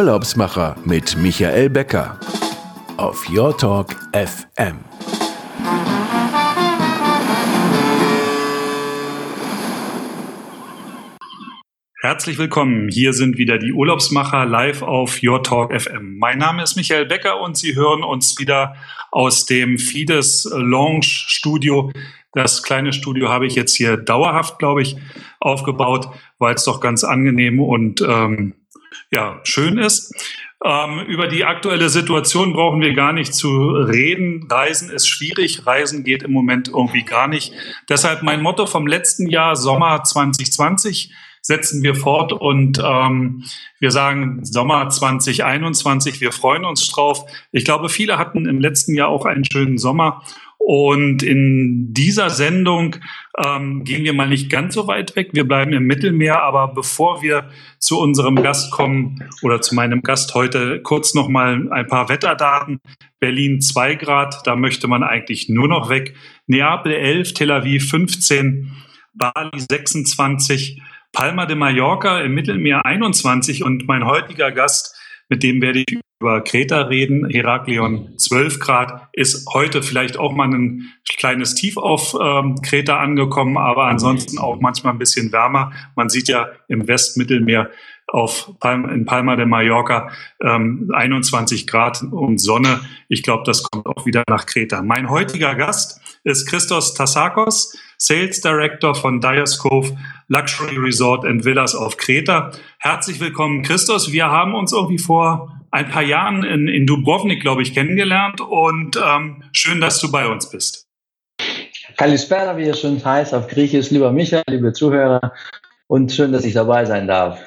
Urlaubsmacher mit Michael Becker auf Your Talk FM. Herzlich willkommen. Hier sind wieder die Urlaubsmacher live auf Your Talk FM. Mein Name ist Michael Becker und Sie hören uns wieder aus dem Fides Lounge Studio. Das kleine Studio habe ich jetzt hier dauerhaft, glaube ich, aufgebaut, weil es doch ganz angenehm und ähm, ja, schön ist. Ähm, über die aktuelle Situation brauchen wir gar nicht zu reden. Reisen ist schwierig. Reisen geht im Moment irgendwie gar nicht. Deshalb mein Motto vom letzten Jahr, Sommer 2020 setzen wir fort und ähm, wir sagen Sommer 2021, wir freuen uns drauf. Ich glaube, viele hatten im letzten Jahr auch einen schönen Sommer und in dieser Sendung ähm, gehen wir mal nicht ganz so weit weg. Wir bleiben im Mittelmeer, aber bevor wir zu unserem Gast kommen oder zu meinem Gast heute, kurz noch mal ein paar Wetterdaten. Berlin 2 Grad, da möchte man eigentlich nur noch weg. Neapel 11, Tel Aviv 15, Bali 26, Palma de Mallorca im Mittelmeer 21 und mein heutiger Gast, mit dem werde ich über Kreta reden. Heraklion 12 Grad ist heute vielleicht auch mal ein kleines Tief auf ähm, Kreta angekommen, aber ansonsten auch manchmal ein bisschen wärmer. Man sieht ja im Westmittelmeer auf Palma, in Palma de Mallorca ähm, 21 Grad und Sonne. Ich glaube, das kommt auch wieder nach Kreta. Mein heutiger Gast ist Christos Tassakos, Sales Director von Dyers Cove Luxury Resort and Villas auf Kreta. Herzlich willkommen, Christos. Wir haben uns irgendwie vor ein paar Jahren in, in Dubrovnik, glaube ich, kennengelernt und ähm, schön, dass du bei uns bist. Kalispera, wie es schon heißt auf Griechisch, lieber Michael, liebe Zuhörer und schön, dass ich dabei sein darf.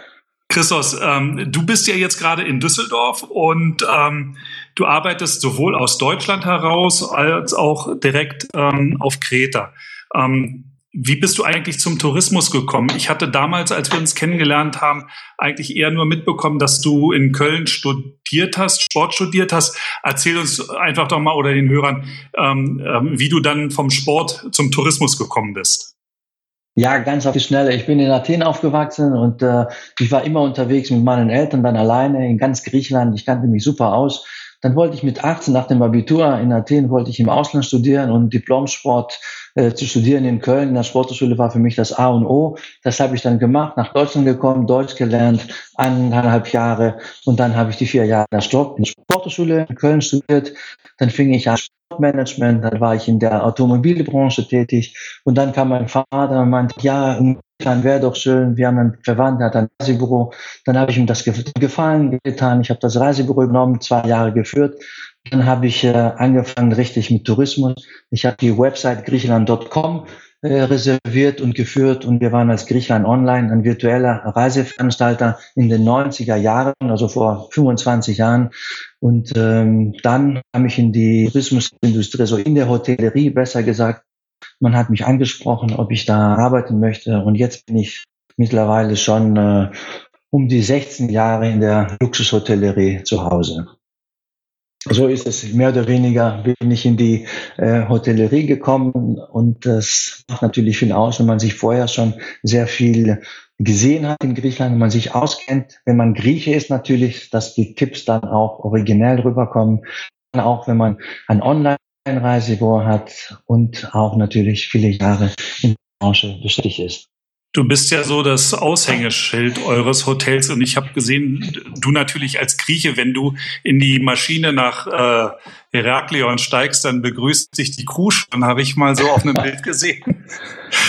Christos, ähm, du bist ja jetzt gerade in Düsseldorf und ähm, du arbeitest sowohl aus Deutschland heraus als auch direkt ähm, auf Kreta. Wie bist du eigentlich zum Tourismus gekommen? Ich hatte damals, als wir uns kennengelernt haben, eigentlich eher nur mitbekommen, dass du in Köln studiert hast, Sport studiert hast. Erzähl uns einfach doch mal oder den Hörern, ähm, ähm, wie du dann vom Sport zum Tourismus gekommen bist. Ja, ganz auf die Schnelle. Ich bin in Athen aufgewachsen und äh, ich war immer unterwegs mit meinen Eltern, dann alleine in ganz Griechenland. Ich kannte mich super aus. Dann wollte ich mit 18 nach dem Abitur in Athen wollte ich im Ausland studieren und Diplomsport äh, zu studieren in Köln in der Sportschule war für mich das A und O. Das habe ich dann gemacht, nach Deutschland gekommen, Deutsch gelernt, eineinhalb Jahre und dann habe ich die vier Jahre in der Sportschule in Köln studiert. Dann fing ich an Sportmanagement, dann war ich in der Automobilbranche tätig und dann kam mein Vater und meinte, ja, dann wäre doch schön, wir haben einen Verwandten, der hat ein Reisebüro. Dann habe ich ihm das gefallen getan. Ich habe das Reisebüro genommen, zwei Jahre geführt. Dann habe ich äh, angefangen richtig mit Tourismus. Ich habe die Website griechenland.com äh, reserviert und geführt und wir waren als Griechenland Online ein virtueller Reiseveranstalter in den 90er Jahren, also vor 25 Jahren. Und ähm, dann kam ich in die Tourismusindustrie, also in der Hotellerie besser gesagt. Man hat mich angesprochen, ob ich da arbeiten möchte und jetzt bin ich mittlerweile schon äh, um die 16 Jahre in der Luxushotellerie zu Hause. So ist es mehr oder weniger, bin ich in die äh, Hotellerie gekommen und das macht natürlich viel aus, wenn man sich vorher schon sehr viel gesehen hat in Griechenland, wenn man sich auskennt. Wenn man Grieche ist natürlich, dass die Tipps dann auch originell rüberkommen. Auch wenn man ein Online-Reisebüro hat und auch natürlich viele Jahre in der Branche beschäftigt ist. Du bist ja so das Aushängeschild eures Hotels und ich habe gesehen, du natürlich als Grieche, wenn du in die Maschine nach äh, Heraklion steigst, dann begrüßt dich die Crew schon, habe ich mal so auf einem Bild gesehen.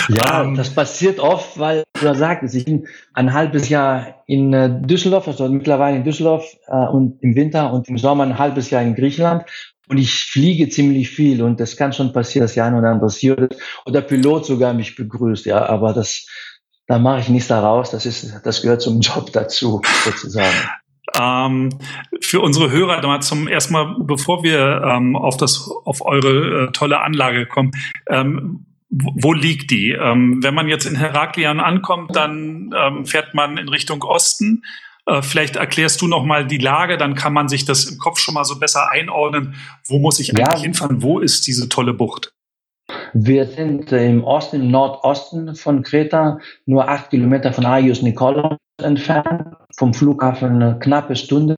Ja, ähm, das passiert oft, weil du sagst, ich bin ein halbes Jahr in äh, Düsseldorf, also mittlerweile in Düsseldorf äh, und im Winter und im Sommer ein halbes Jahr in Griechenland und ich fliege ziemlich viel und das kann schon passieren, dass ja ein oder andere oder Pilot sogar mich begrüßt, ja, aber das da mache ich nichts daraus. Das ist, das gehört zum Job dazu, sozusagen. Ähm, für unsere Hörer mal zum erstmal, bevor wir ähm, auf das, auf eure äh, tolle Anlage kommen, ähm, wo liegt die? Ähm, wenn man jetzt in Heraklion ankommt, dann ähm, fährt man in Richtung Osten. Äh, vielleicht erklärst du noch mal die Lage, dann kann man sich das im Kopf schon mal so besser einordnen. Wo muss ich eigentlich ja. hinfahren? Wo ist diese tolle Bucht? Wir sind im Osten, im Nordosten von Kreta, nur acht Kilometer von Agios Nikolaos entfernt. vom Flughafen eine knappe Stunde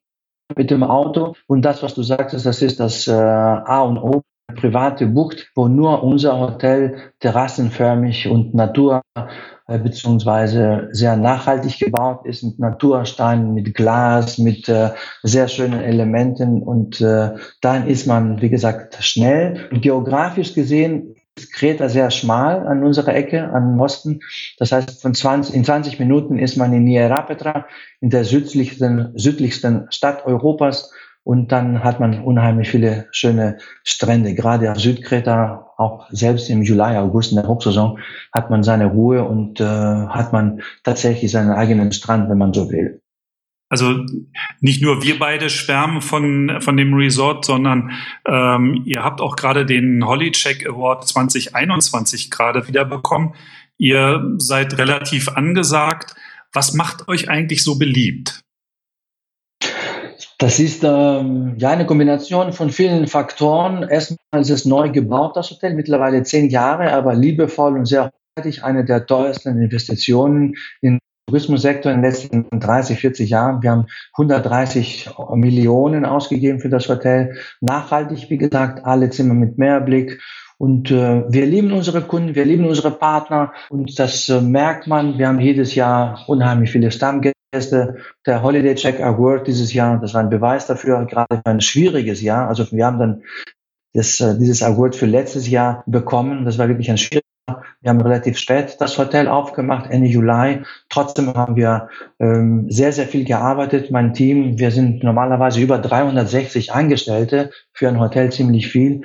mit dem Auto. Und das, was du sagtest, das ist das äh, A und O, private Bucht, wo nur unser Hotel terrassenförmig und Natur äh, beziehungsweise sehr nachhaltig gebaut ist mit Natursteinen, mit Glas, mit äh, sehr schönen Elementen und äh, dann ist man, wie gesagt, schnell. Geografisch gesehen Kreta sehr schmal an unserer Ecke, an Osten. Das heißt, von 20, in 20 Minuten ist man in Nierapetra, in der südlichsten, südlichsten Stadt Europas. Und dann hat man unheimlich viele schöne Strände. Gerade auf Südkreta, auch selbst im Juli, August in der Hochsaison, hat man seine Ruhe und äh, hat man tatsächlich seinen eigenen Strand, wenn man so will. Also nicht nur wir beide schwärmen von, von dem Resort, sondern ähm, ihr habt auch gerade den Hollycheck Award 2021 gerade wieder bekommen. Ihr seid relativ angesagt. Was macht euch eigentlich so beliebt? Das ist ähm, ja eine Kombination von vielen Faktoren. Erstmal ist es neu gebaut, das Hotel, mittlerweile zehn Jahre, aber liebevoll und sehr hochwertig. Eine der teuersten Investitionen in Tourismussektor in den letzten 30, 40 Jahren. Wir haben 130 Millionen ausgegeben für das Hotel. Nachhaltig, wie gesagt, alle Zimmer mit Mehrblick. Und äh, wir lieben unsere Kunden, wir lieben unsere Partner und das äh, merkt man. Wir haben jedes Jahr unheimlich viele Stammgäste. Der Holiday Check Award dieses Jahr, das war ein Beweis dafür, gerade für ein schwieriges Jahr. Also wir haben dann das, äh, dieses Award für letztes Jahr bekommen. Das war wirklich ein schwieriges wir haben relativ spät das Hotel aufgemacht, Ende Juli. Trotzdem haben wir ähm, sehr, sehr viel gearbeitet. Mein Team, wir sind normalerweise über 360 Angestellte für ein Hotel ziemlich viel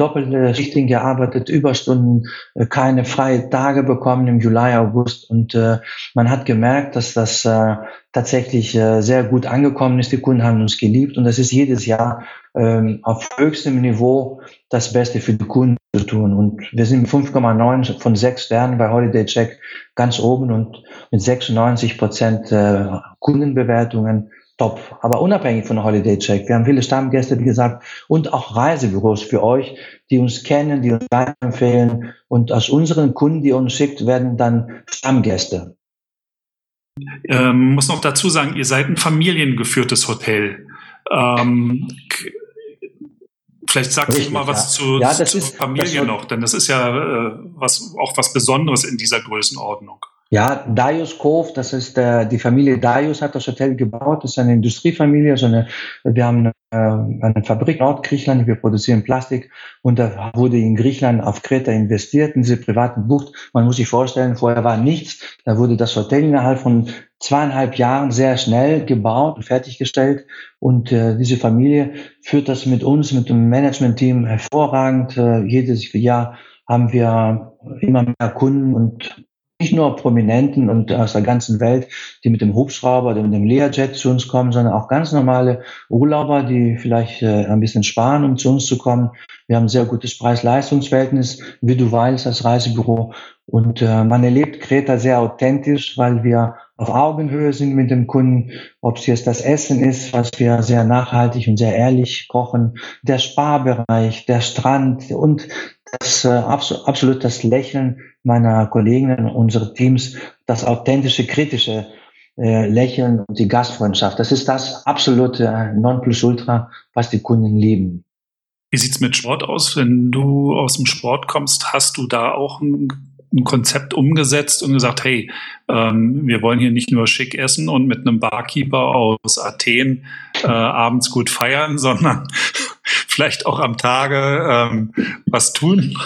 doppelte Schichten gearbeitet, Überstunden, äh, keine freie Tage bekommen im Juli, August. Und äh, man hat gemerkt, dass das äh, tatsächlich äh, sehr gut angekommen ist. Die Kunden haben uns geliebt und das ist jedes Jahr ähm, auf höchstem Niveau das Beste für die Kunden zu tun. Und wir sind mit 5,9 von 6 Sternen bei Holiday Check ganz oben und mit 96 Prozent äh, Kundenbewertungen top. Aber unabhängig von Holiday Check, wir haben viele Stammgäste, wie gesagt, und auch Reisebüros für euch, die uns kennen, die uns empfehlen. Und aus unseren Kunden, die uns schickt, werden dann Stammgäste. Ähm, muss noch dazu sagen, ihr seid ein familiengeführtes Hotel. Ähm, vielleicht sagst du mal was ja. zu, ja, zur Familie noch, denn das ist ja äh, was, auch was Besonderes in dieser Größenordnung. Ja, Darius Cove, das ist äh, die Familie Darius hat das Hotel gebaut. Das ist eine Industriefamilie. So eine, wir haben äh, eine Fabrik in Nordgriechenland, wir produzieren Plastik und da wurde in Griechenland auf Kreta investiert in diese privaten Bucht. Man muss sich vorstellen, vorher war nichts. Da wurde das Hotel innerhalb von zweieinhalb Jahren sehr schnell gebaut und fertiggestellt. Und äh, diese Familie führt das mit uns, mit dem Management-Team hervorragend. Äh, jedes Jahr haben wir immer mehr Kunden und nicht nur Prominenten und aus der ganzen Welt, die mit dem Hubschrauber oder mit dem Learjet zu uns kommen, sondern auch ganz normale Urlauber, die vielleicht äh, ein bisschen sparen, um zu uns zu kommen. Wir haben ein sehr gutes Preis-Leistungs-Verhältnis, wie du weißt, als Reisebüro. Und äh, man erlebt Kreta sehr authentisch, weil wir auf Augenhöhe sind mit dem Kunden, ob es jetzt das Essen ist, was wir sehr nachhaltig und sehr ehrlich kochen, der Sparbereich, der Strand und das äh, absolut das Lächeln meiner Kollegen und unserer Teams, das authentische, kritische äh, Lächeln und die Gastfreundschaft. Das ist das absolute äh, Nonplusultra, was die Kunden lieben. Wie sieht's mit Sport aus? Wenn du aus dem Sport kommst, hast du da auch ein, ein Konzept umgesetzt und gesagt, hey, ähm, wir wollen hier nicht nur schick essen und mit einem Barkeeper aus Athen äh, abends gut feiern, sondern vielleicht auch am Tage ähm, was tun?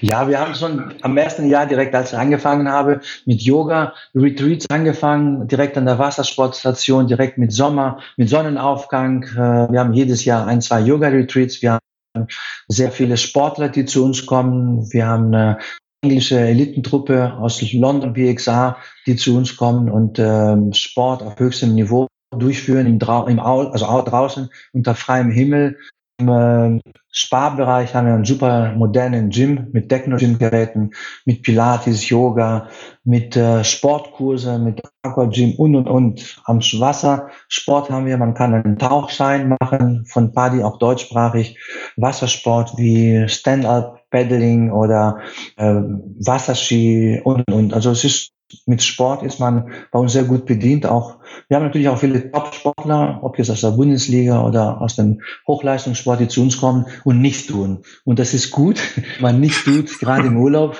Ja, wir haben schon am ersten Jahr direkt, als ich angefangen habe, mit Yoga Retreats angefangen, direkt an der Wassersportstation, direkt mit Sommer, mit Sonnenaufgang. Äh, wir haben jedes Jahr ein, zwei Yoga Retreats. Wir haben sehr viele Sportler, die zu uns kommen. Wir haben eine englische Elitentruppe aus London BXA, die zu uns kommen und ähm, Sport auf höchstem Niveau durchführen, im, im also auch draußen unter freiem Himmel im äh, Sparbereich haben wir einen super modernen Gym mit Techno-Gym-Geräten, mit Pilates, Yoga, mit äh, Sportkurse, mit Aqua-Gym und, und, und. Am Wassersport haben wir, man kann einen Tauchschein machen, von Paddy auch deutschsprachig. Wassersport wie Stand-Up, Paddling oder äh, Wasserski und, und. Also es ist mit Sport ist man bei uns sehr gut bedient. Auch wir haben natürlich auch viele Top-Sportler, ob jetzt aus der Bundesliga oder aus dem Hochleistungssport, die zu uns kommen und nichts tun. Und das ist gut, man nichts tut, gerade im Urlaub.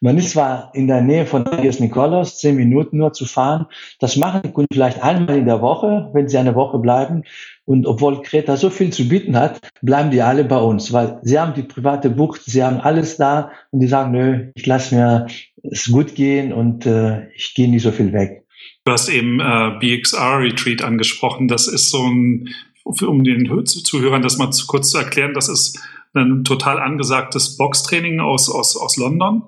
Man ist zwar in der Nähe von Agios Nikolaos, zehn Minuten nur zu fahren. Das machen die Kunden vielleicht einmal in der Woche, wenn sie eine Woche bleiben. Und obwohl Kreta so viel zu bieten hat, bleiben die alle bei uns, weil sie haben die private Bucht, sie haben alles da und die sagen, nö, ich lasse mir es gut gehen und äh, ich gehe nicht so viel weg. Du hast eben äh, BXR Retreat angesprochen. Das ist so ein, um den Zuhörern das mal kurz zu erklären, das ist ein total angesagtes Boxtraining aus, aus, aus London.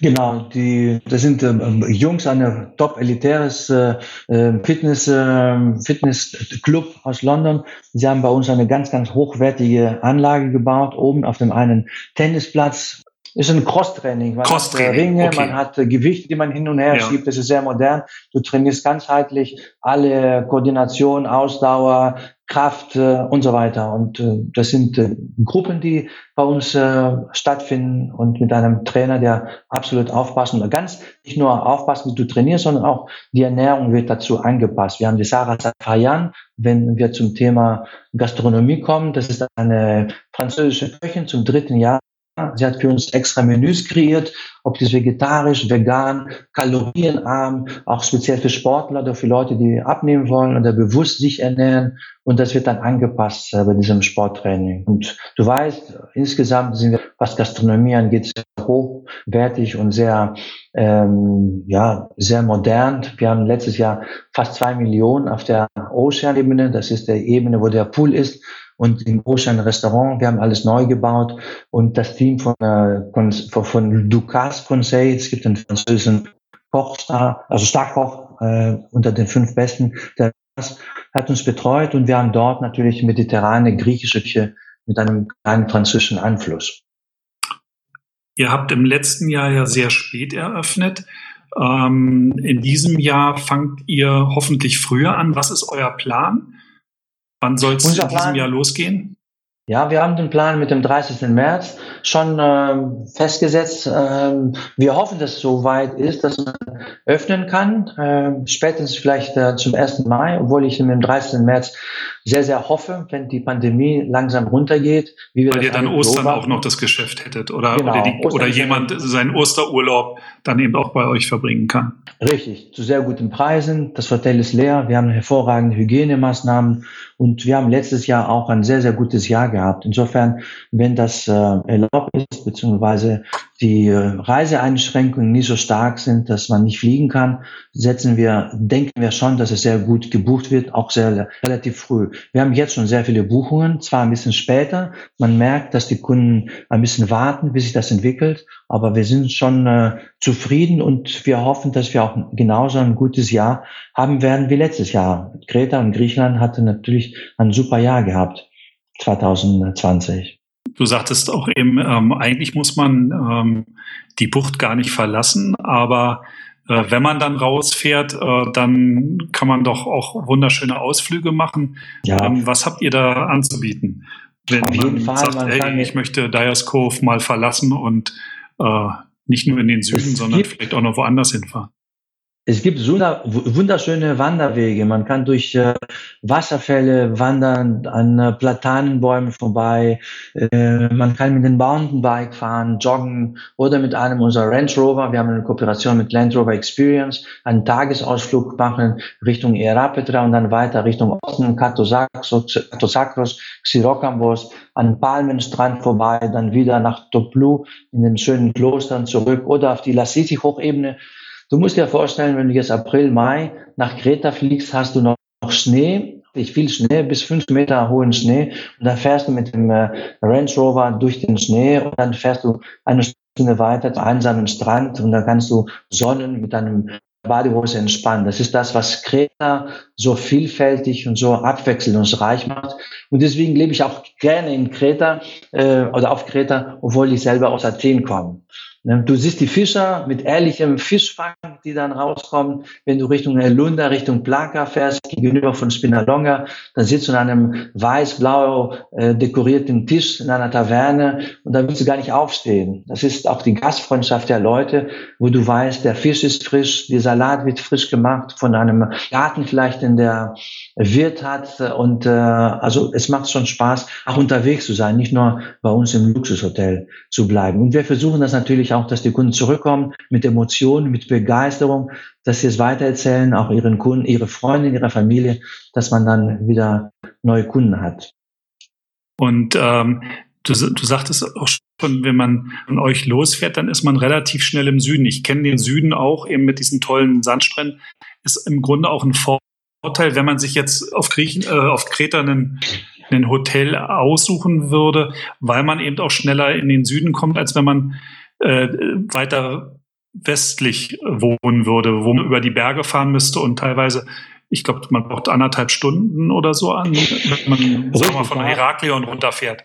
Genau, die, das sind ähm, Jungs, ein top elitäres äh, ähm, Fitness, äh, Fitnessclub aus London. Sie haben bei uns eine ganz, ganz hochwertige Anlage gebaut, oben auf dem einen Tennisplatz. Ist ein Cross-Training. Man Cross hat äh, Ringe, okay. man hat äh, Gewichte, die man hin und her ja. schiebt. Das ist sehr modern. Du trainierst ganzheitlich alle Koordination, Ausdauer, Kraft äh, und so weiter. Und äh, das sind äh, Gruppen, die bei uns äh, stattfinden und mit einem Trainer, der absolut aufpassen und ganz nicht nur aufpassen, wie du trainierst, sondern auch die Ernährung wird dazu angepasst. Wir haben die Sarah Safayan, wenn wir zum Thema Gastronomie kommen. Das ist eine französische Köchin zum dritten Jahr Sie hat für uns extra Menüs kreiert, ob das vegetarisch, vegan, kalorienarm, auch speziell für Sportler oder für Leute, die abnehmen wollen oder bewusst sich ernähren. Und das wird dann angepasst äh, bei diesem Sporttraining. Und du weißt, insgesamt sind wir, was Gastronomie angeht, sehr hochwertig und sehr, ähm, ja, sehr modern. Wir haben letztes Jahr fast zwei Millionen auf der Ocean-Ebene. Das ist der Ebene, wo der Pool ist und im Ocean Restaurant. Wir haben alles neu gebaut und das Team von, äh, von, von Ducasse Conseil, es gibt einen französischen Kochstar, also Starkoch äh, unter den fünf Besten, der hat uns betreut und wir haben dort natürlich mediterrane griechische Küche mit einem kleinen französischen Einfluss. Ihr habt im letzten Jahr ja sehr spät eröffnet. Ähm, in diesem Jahr fangt ihr hoffentlich früher an. Was ist euer Plan? Wann soll es in diesem Jahr losgehen? Ja, wir haben den Plan mit dem 30. März schon äh, festgesetzt. Äh, wir hoffen, dass es so weit ist, dass man öffnen kann. Äh, spätestens vielleicht äh, zum 1. Mai, obwohl ich mit dem 30. März sehr, sehr hoffe, wenn die Pandemie langsam runtergeht. Wie wir Weil ihr dann Ostern beobachten. auch noch das Geschäft hättet oder, genau, oder, die, oder jemand seinen Osterurlaub dann eben auch bei euch verbringen kann. Richtig, zu sehr guten Preisen. Das Hotel ist leer. Wir haben hervorragende Hygienemaßnahmen und wir haben letztes Jahr auch ein sehr, sehr gutes Jahr gehabt. Insofern, wenn das äh, erlaubt ist, beziehungsweise die Reiseeinschränkungen nicht so stark sind, dass man nicht fliegen kann, setzen wir, denken wir schon, dass es sehr gut gebucht wird, auch sehr relativ früh. Wir haben jetzt schon sehr viele Buchungen, zwar ein bisschen später. Man merkt, dass die Kunden ein bisschen warten, bis sich das entwickelt, aber wir sind schon äh, zufrieden und wir hoffen, dass wir auch genauso ein gutes Jahr haben werden wie letztes Jahr. Kreta und Griechenland hatte natürlich ein super Jahr gehabt, 2020. Du sagtest auch eben, ähm, eigentlich muss man ähm, die Bucht gar nicht verlassen, aber äh, wenn man dann rausfährt, äh, dann kann man doch auch wunderschöne Ausflüge machen. Ja. Ähm, was habt ihr da anzubieten? Wenn Auf man sagt, man hey, ich möchte Dyers Cove mal verlassen und äh, nicht nur in den Süden, sondern vielleicht auch noch woanders hinfahren. Es gibt wunderschöne Wanderwege. Man kann durch äh, Wasserfälle wandern, an äh, Platanenbäumen vorbei. Äh, man kann mit dem Mountainbike fahren, joggen oder mit einem unserer Range Rover. Wir haben eine Kooperation mit Land Rover Experience, einen Tagesausflug machen Richtung Ierapetra und dann weiter Richtung Osten, Katosakros, Xirokambos, an Palmenstrand vorbei, dann wieder nach Toplu in den schönen Klostern zurück oder auf die Lassisi-Hochebene Du musst dir vorstellen, wenn du jetzt April, Mai nach Kreta fliegst, hast du noch Schnee, ich viel Schnee, bis fünf Meter hohen Schnee. Und dann fährst du mit dem äh, Range Rover durch den Schnee und dann fährst du eine Stunde weiter zu einsamen Strand und dann kannst du sonnen mit deinem Badehose entspannen. Das ist das, was Kreta so vielfältig und so abwechslungsreich macht. Und deswegen lebe ich auch gerne in Kreta äh, oder auf Kreta, obwohl ich selber aus Athen komme. Ne? Du siehst die Fischer mit ehrlichem Fischfang, die dann rauskommen. Wenn du Richtung Elunda, Richtung Plaka fährst, gegenüber von Spinalonga, dann sitzt du an einem weiß-blau äh, dekorierten Tisch in einer Taverne und da willst du gar nicht aufstehen. Das ist auch die Gastfreundschaft der Leute, wo du weißt, der Fisch ist frisch, der Salat wird frisch gemacht von einem Garten vielleicht, in der Wirt hat und äh, also es macht schon Spaß, auch unterwegs zu sein, nicht nur bei uns im Luxushotel zu bleiben. Und wir versuchen das natürlich auch, dass die Kunden zurückkommen mit Emotionen, mit Begeisterung, dass sie es weitererzählen, auch ihren Kunden, ihre Freunde, ihrer Familie, dass man dann wieder neue Kunden hat. Und ähm, du, du sagtest auch schon, wenn man von euch losfährt, dann ist man relativ schnell im Süden. Ich kenne den Süden auch eben mit diesen tollen Sandstränden. Ist im Grunde auch ein Vorteil, wenn man sich jetzt auf Griechen, äh, auf Kreta einen ein Hotel aussuchen würde, weil man eben auch schneller in den Süden kommt, als wenn man äh, weiter westlich wohnen würde, wo man über die Berge fahren müsste und teilweise, ich glaube, man braucht anderthalb Stunden oder so an, wenn man wir mal, von Heraklion runterfährt.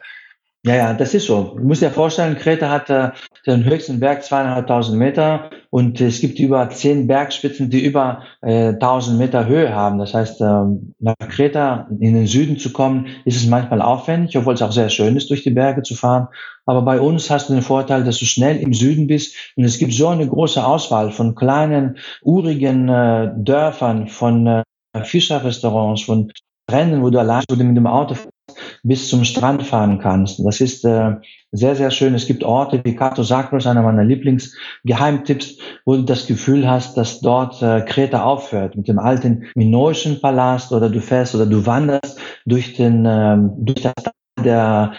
Ja, ja, das ist so. Du musst dir vorstellen, Kreta hat äh, den höchsten Berg zweieinhalbtausend Meter und es gibt über zehn Bergspitzen, die über äh, 1000 Meter Höhe haben. Das heißt, äh, nach Kreta in den Süden zu kommen, ist es manchmal aufwendig, obwohl es auch sehr schön ist, durch die Berge zu fahren. Aber bei uns hast du den Vorteil, dass du schnell im Süden bist und es gibt so eine große Auswahl von kleinen, urigen äh, Dörfern, von äh, Fischerrestaurants, von Rennen, wo du allein mit dem Auto bis zum Strand fahren kannst. Das ist äh, sehr, sehr schön. Es gibt Orte wie Kato Sakros, einer meiner Lieblingsgeheimtipps, wo du das Gefühl hast, dass dort äh, Kreta aufhört mit dem alten minoischen Palast oder du fährst oder du wanderst durch den äh, durch das der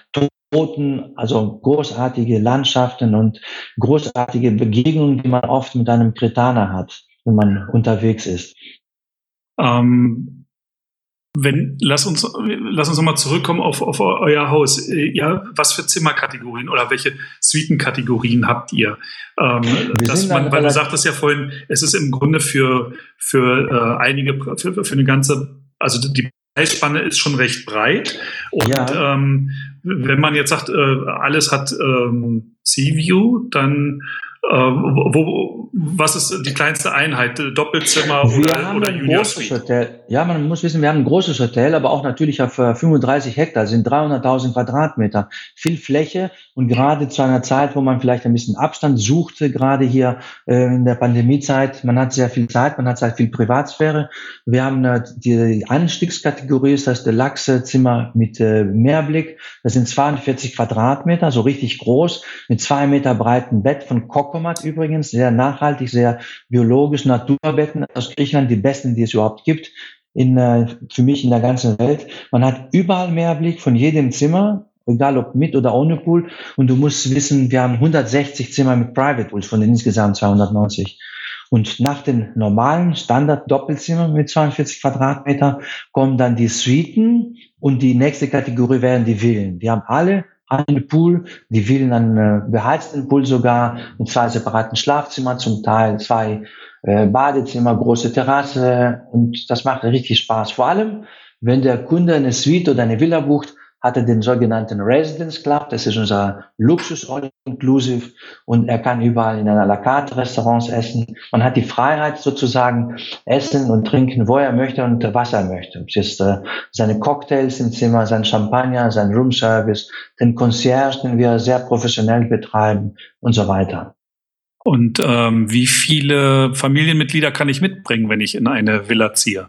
Toten, also großartige Landschaften und großartige Begegnungen, die man oft mit einem Kretaner hat, wenn man unterwegs ist. Ähm wenn, lass uns, lass uns nochmal zurückkommen auf, auf euer Haus. Ja, was für Zimmerkategorien oder welche Suitenkategorien habt ihr? Ähm, dass man, weil du sagtest ja vorhin, es ist im Grunde für, für äh, einige, für, für eine ganze, also die Preisspanne ist schon recht breit. Und ja. ähm, wenn man jetzt sagt, äh, alles hat ähm, Sea-View, dann äh, wo, was ist die kleinste Einheit? Doppelzimmer wir oder, oder ein großes Hotel. Ja, man muss wissen, wir haben ein großes Hotel, aber auch natürlich auf 35 äh, Hektar, sind 300.000 Quadratmeter. Viel Fläche und gerade zu einer Zeit, wo man vielleicht ein bisschen Abstand suchte, gerade hier äh, in der Pandemiezeit, man hat sehr viel Zeit, man hat sehr viel Privatsphäre. Wir haben äh, die Anstiegskategorie, ist das Deluxe-Zimmer mit äh, Meerblick. Das sind 42 Quadratmeter, so richtig groß, mit zwei Meter breiten Bett von Kokomat übrigens, sehr nachhaltig, sehr biologisch, Naturbetten aus Griechenland, die besten, die es überhaupt gibt. In, äh, für mich in der ganzen Welt. Man hat überall Meerblick von jedem Zimmer egal ob mit oder ohne Pool. Und du musst wissen, wir haben 160 Zimmer mit Private Pools von den insgesamt 290. Und nach den normalen Standard-Doppelzimmern mit 42 Quadratmeter kommen dann die Suiten und die nächste Kategorie wären die Villen. Die haben alle einen Pool, die Villen einen beheizten Pool sogar, mit zwei separaten Schlafzimmern zum Teil, zwei äh, Badezimmer, große Terrasse und das macht richtig Spaß. Vor allem, wenn der Kunde eine Suite oder eine Villa bucht, hat er den sogenannten Residence Club, das ist unser Luxus All-Inclusive und er kann überall in einer la carte Restaurants essen. Man hat die Freiheit sozusagen essen und trinken, wo er möchte und was er möchte. Es ist äh, seine Cocktails im Zimmer, sein Champagner, sein Roomservice, den Concierge, den wir sehr professionell betreiben und so weiter. Und ähm, wie viele Familienmitglieder kann ich mitbringen, wenn ich in eine Villa ziehe?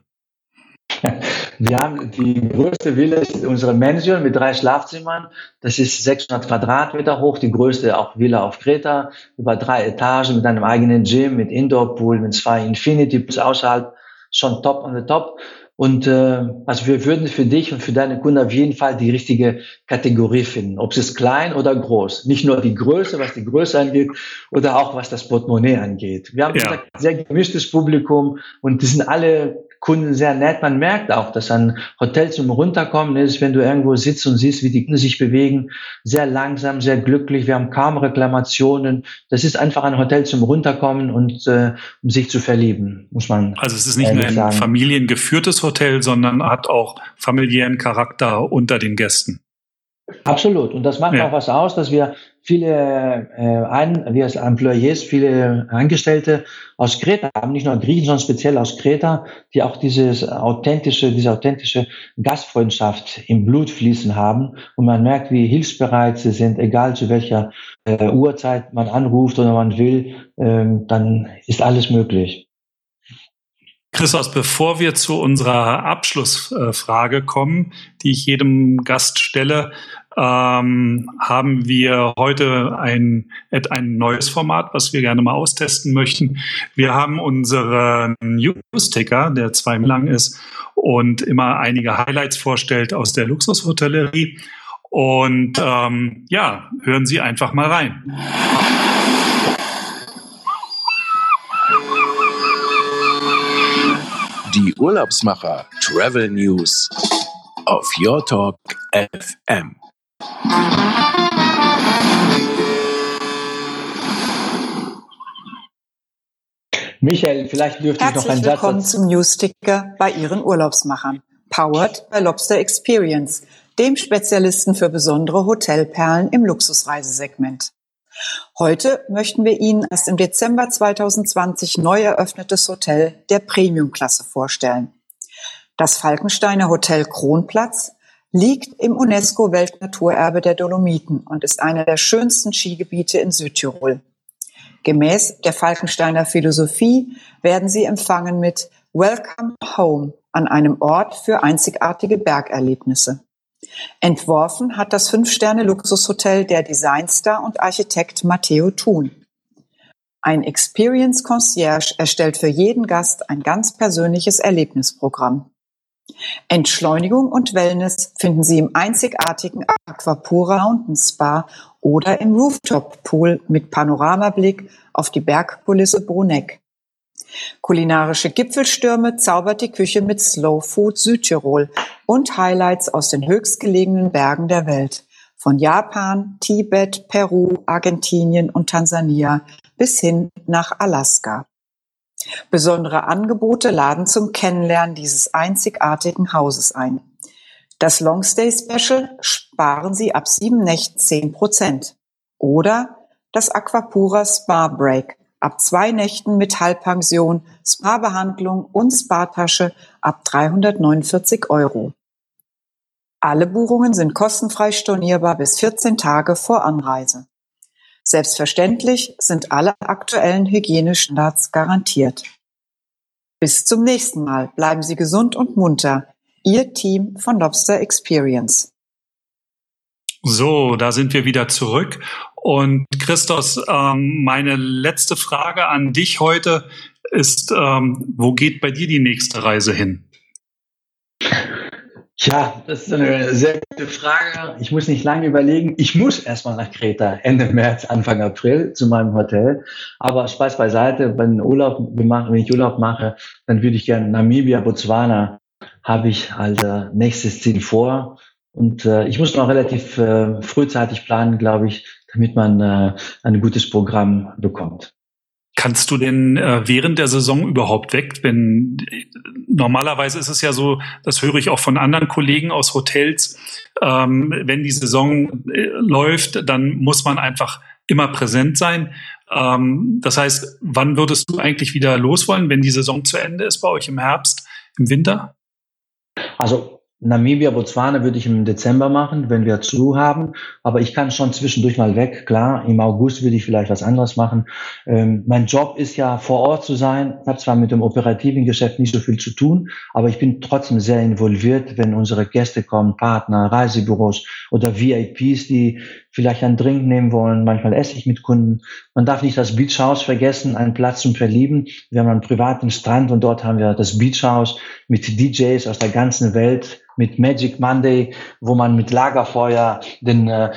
Wir haben die größte Villa ist unsere Mansion mit drei Schlafzimmern. Das ist 600 Quadratmeter hoch, die größte auch Villa auf Kreta, über drei Etagen mit einem eigenen Gym, mit Indoor-Pool, mit zwei Infinity Pools außerhalb, schon top on the top. Und äh, also wir würden für dich und für deine Kunden auf jeden Fall die richtige Kategorie finden, ob es ist klein oder groß. Nicht nur die Größe, was die Größe angeht, oder auch was das Portemonnaie angeht. Wir haben ja. ein sehr gemischtes Publikum und die sind alle Kunden sehr nett. Man merkt auch, dass ein Hotel zum Runterkommen ist, wenn du irgendwo sitzt und siehst, wie die Kunden sich bewegen. Sehr langsam, sehr glücklich. Wir haben kaum Reklamationen. Das ist einfach ein Hotel zum Runterkommen und äh, um sich zu verlieben, muss man. Also es ist nicht nur ein sagen. familiengeführtes Hotel, sondern hat auch familiären Charakter unter den Gästen. Absolut. Und das macht ja. auch was aus, dass wir viele äh, ein, wir als Employees, viele Angestellte aus Kreta haben, nicht nur Griechen, sondern speziell aus Kreta, die auch dieses authentische, diese authentische Gastfreundschaft im Blut fließen haben. Und man merkt, wie hilfsbereit sie sind, egal zu welcher äh, Uhrzeit man anruft oder man will, ähm, dann ist alles möglich. Christos, bevor wir zu unserer Abschlussfrage kommen, die ich jedem Gast stelle, ähm, haben wir heute ein, ein neues Format, was wir gerne mal austesten möchten. Wir haben unseren News-Ticker, der zwei lang ist und immer einige Highlights vorstellt aus der Luxushotellerie. Und ähm, ja, hören Sie einfach mal rein. Die Urlaubsmacher Travel News auf Your Talk FM. Michael, vielleicht dürfte Herzlich ich noch einen Satz. willkommen zum Newsticker bei Ihren Urlaubsmachern. Powered by Lobster Experience, dem Spezialisten für besondere Hotelperlen im Luxusreisesegment. Heute möchten wir Ihnen das im Dezember 2020 neu eröffnetes Hotel der Premiumklasse vorstellen. Das Falkensteiner Hotel Kronplatz liegt im UNESCO-Weltnaturerbe der Dolomiten und ist einer der schönsten Skigebiete in Südtirol. Gemäß der Falkensteiner Philosophie werden Sie empfangen mit Welcome Home an einem Ort für einzigartige Bergerlebnisse. Entworfen hat das Fünf-Sterne-Luxushotel der Designstar und Architekt Matteo Thun. Ein Experience Concierge erstellt für jeden Gast ein ganz persönliches Erlebnisprogramm. Entschleunigung und Wellness finden Sie im einzigartigen Aquapura Mountain Spa oder im Rooftop Pool mit Panoramablick auf die Bergkulisse Bruneck. Kulinarische Gipfelstürme zaubert die Küche mit Slow Food Südtirol und Highlights aus den höchstgelegenen Bergen der Welt. Von Japan, Tibet, Peru, Argentinien und Tansania bis hin nach Alaska. Besondere Angebote laden zum Kennenlernen dieses einzigartigen Hauses ein. Das Longstay Special sparen Sie ab sieben Nächten zehn Prozent. Oder das Aquapura Spa Break ab zwei Nächten mit Halbpension, Spa-Behandlung und Spa-Tasche ab 349 Euro. Alle Buchungen sind kostenfrei stornierbar bis 14 Tage vor Anreise. Selbstverständlich sind alle aktuellen Hygienestandards garantiert. Bis zum nächsten Mal bleiben Sie gesund und munter. Ihr Team von Lobster Experience. So, da sind wir wieder zurück. Und Christos, ähm, meine letzte Frage an dich heute ist, ähm, wo geht bei dir die nächste Reise hin? Ja, das ist eine sehr gute Frage. Ich muss nicht lange überlegen. Ich muss erstmal nach Kreta Ende März, Anfang April zu meinem Hotel. Aber Spaß beiseite, wenn, Urlaub wenn ich Urlaub mache, dann würde ich gerne Namibia, Botswana habe ich als äh, nächstes Ziel vor. Und äh, ich muss noch relativ äh, frühzeitig planen, glaube ich, damit man äh, ein gutes Programm bekommt. Kannst du denn äh, während der Saison überhaupt weg? Wenn normalerweise ist es ja so, das höre ich auch von anderen Kollegen aus Hotels, ähm, wenn die Saison äh, läuft, dann muss man einfach immer präsent sein. Ähm, das heißt, wann würdest du eigentlich wieder los wollen, wenn die Saison zu Ende ist bei euch im Herbst, im Winter? Also Namibia, Botswana würde ich im Dezember machen, wenn wir zu haben. Aber ich kann schon zwischendurch mal weg. Klar, im August würde ich vielleicht was anderes machen. Ähm, mein Job ist ja vor Ort zu sein. Ich habe zwar mit dem operativen Geschäft nicht so viel zu tun, aber ich bin trotzdem sehr involviert, wenn unsere Gäste kommen, Partner, Reisebüros oder VIPs, die vielleicht einen Drink nehmen wollen. Manchmal esse ich mit Kunden. Man darf nicht das Beach House vergessen, einen Platz zum Verlieben. Wir haben einen privaten Strand und dort haben wir das Beach House mit DJs aus der ganzen Welt mit Magic Monday, wo man mit Lagerfeuer den äh,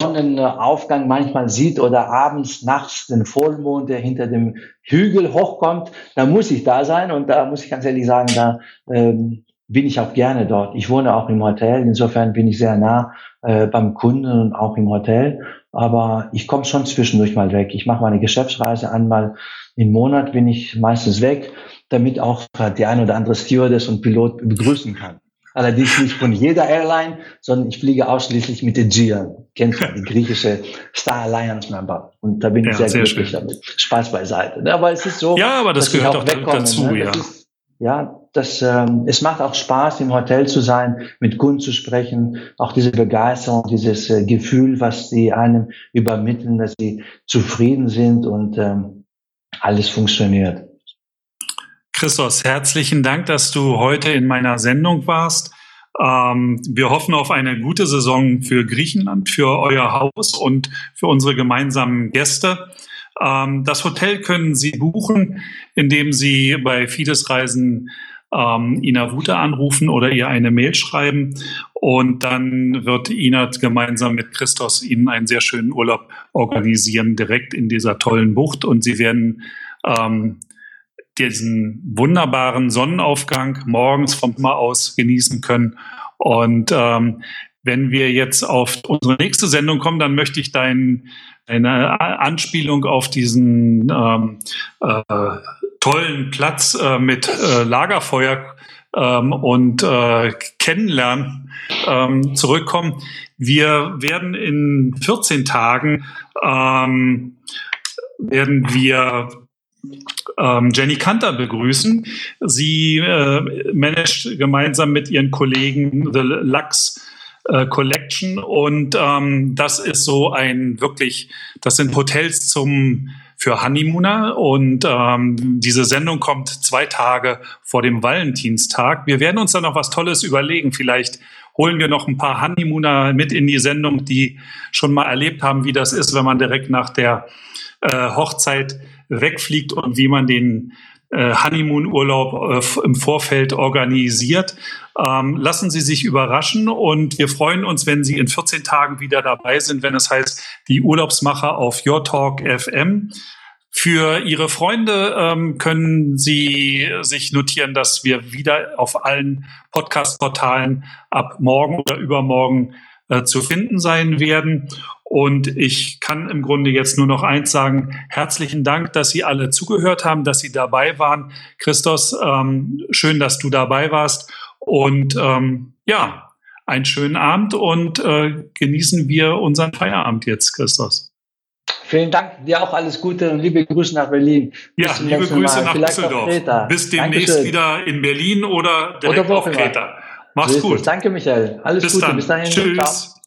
Sonnenaufgang manchmal sieht oder abends, nachts den Vollmond, der hinter dem Hügel hochkommt. Da muss ich da sein und da muss ich ganz ehrlich sagen, da ähm, bin ich auch gerne dort. Ich wohne auch im Hotel, insofern bin ich sehr nah äh, beim Kunden und auch im Hotel. Aber ich komme schon zwischendurch mal weg. Ich mache meine Geschäftsreise einmal im Monat, bin ich meistens weg, damit auch die ein oder andere Stewardess und Pilot begrüßen kann. Allerdings nicht von jeder Airline, sondern ich fliege ausschließlich mit Aegean. Kennst du die griechische Star Alliance Member? Und da bin ich ja, sehr, sehr glücklich schön. damit. Spaß beiseite. Aber es ist so. Ja, aber das gehört auch dazu, ne? ja. Ist, ja, das, ähm, es macht auch Spaß, im Hotel zu sein, mit Kunden zu sprechen, auch diese Begeisterung, dieses äh, Gefühl, was sie einem übermitteln, dass sie zufrieden sind und ähm, alles funktioniert. Christos, herzlichen Dank, dass du heute in meiner Sendung warst. Ähm, wir hoffen auf eine gute Saison für Griechenland, für euer Haus und für unsere gemeinsamen Gäste. Ähm, das Hotel können Sie buchen, indem Sie bei Fides Reisen ähm, Ina Wute anrufen oder ihr eine Mail schreiben. Und dann wird Ina gemeinsam mit Christos Ihnen einen sehr schönen Urlaub organisieren, direkt in dieser tollen Bucht. Und Sie werden ähm, diesen wunderbaren Sonnenaufgang morgens vom Mar aus genießen können. Und ähm, wenn wir jetzt auf unsere nächste Sendung kommen, dann möchte ich dein, deine Anspielung auf diesen ähm, äh, tollen Platz äh, mit äh, Lagerfeuer ähm, und äh, Kennenlernen ähm, zurückkommen. Wir werden in 14 Tagen ähm, werden wir ähm, Jenny Kanter begrüßen. Sie äh, managt gemeinsam mit ihren Kollegen The Lux äh, Collection und ähm, das ist so ein wirklich, das sind Hotels zum für Honeymooner und ähm, diese Sendung kommt zwei Tage vor dem Valentinstag. Wir werden uns da noch was Tolles überlegen. Vielleicht holen wir noch ein paar Honeymooner mit in die Sendung, die schon mal erlebt haben, wie das ist, wenn man direkt nach der äh, Hochzeit wegfliegt und wie man den äh, Honeymoon-Urlaub äh, im Vorfeld organisiert. Ähm, lassen Sie sich überraschen und wir freuen uns, wenn Sie in 14 Tagen wieder dabei sind, wenn es heißt, die Urlaubsmacher auf Your Talk FM. Für Ihre Freunde ähm, können Sie sich notieren, dass wir wieder auf allen Podcast-Portalen ab morgen oder übermorgen äh, zu finden sein werden. Und ich kann im Grunde jetzt nur noch eins sagen. Herzlichen Dank, dass Sie alle zugehört haben, dass Sie dabei waren. Christos, ähm, schön, dass du dabei warst. Und ähm, ja, einen schönen Abend und äh, genießen wir unseren Feierabend jetzt, Christos. Vielen Dank, dir auch alles Gute und liebe Grüße nach Berlin. Ja, liebe Grüße nach Düsseldorf. Bis demnächst Dankeschön. wieder in Berlin oder direkt oder auf Kreta. Mach's gut. Danke, Michael. Alles Bis Gute. Dann. Bis dahin. Tschüss. Ciao.